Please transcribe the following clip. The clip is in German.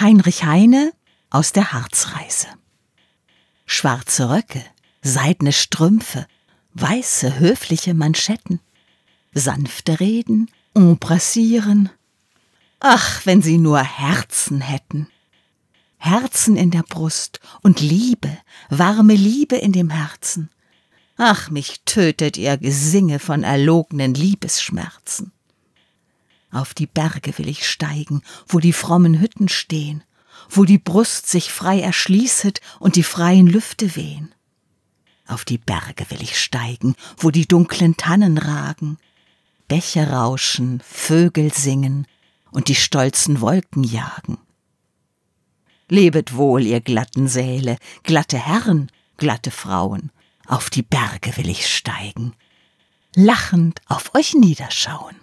Heinrich Heine aus der Harzreise. Schwarze Röcke, seidne Strümpfe, weiße, höfliche Manschetten, sanfte Reden, embrassieren. Ach, wenn sie nur Herzen hätten. Herzen in der Brust und Liebe, warme Liebe in dem Herzen. Ach, mich tötet ihr Gesinge von erlognen Liebesschmerzen. Auf die Berge will ich steigen, wo die frommen Hütten stehen, wo die Brust sich frei erschließet und die freien Lüfte wehen. Auf die Berge will ich steigen, wo die dunklen Tannen ragen, Bäche rauschen, Vögel singen und die stolzen Wolken jagen. Lebet wohl, ihr glatten Säle, glatte Herren, glatte Frauen, auf die Berge will ich steigen, lachend auf euch niederschauen.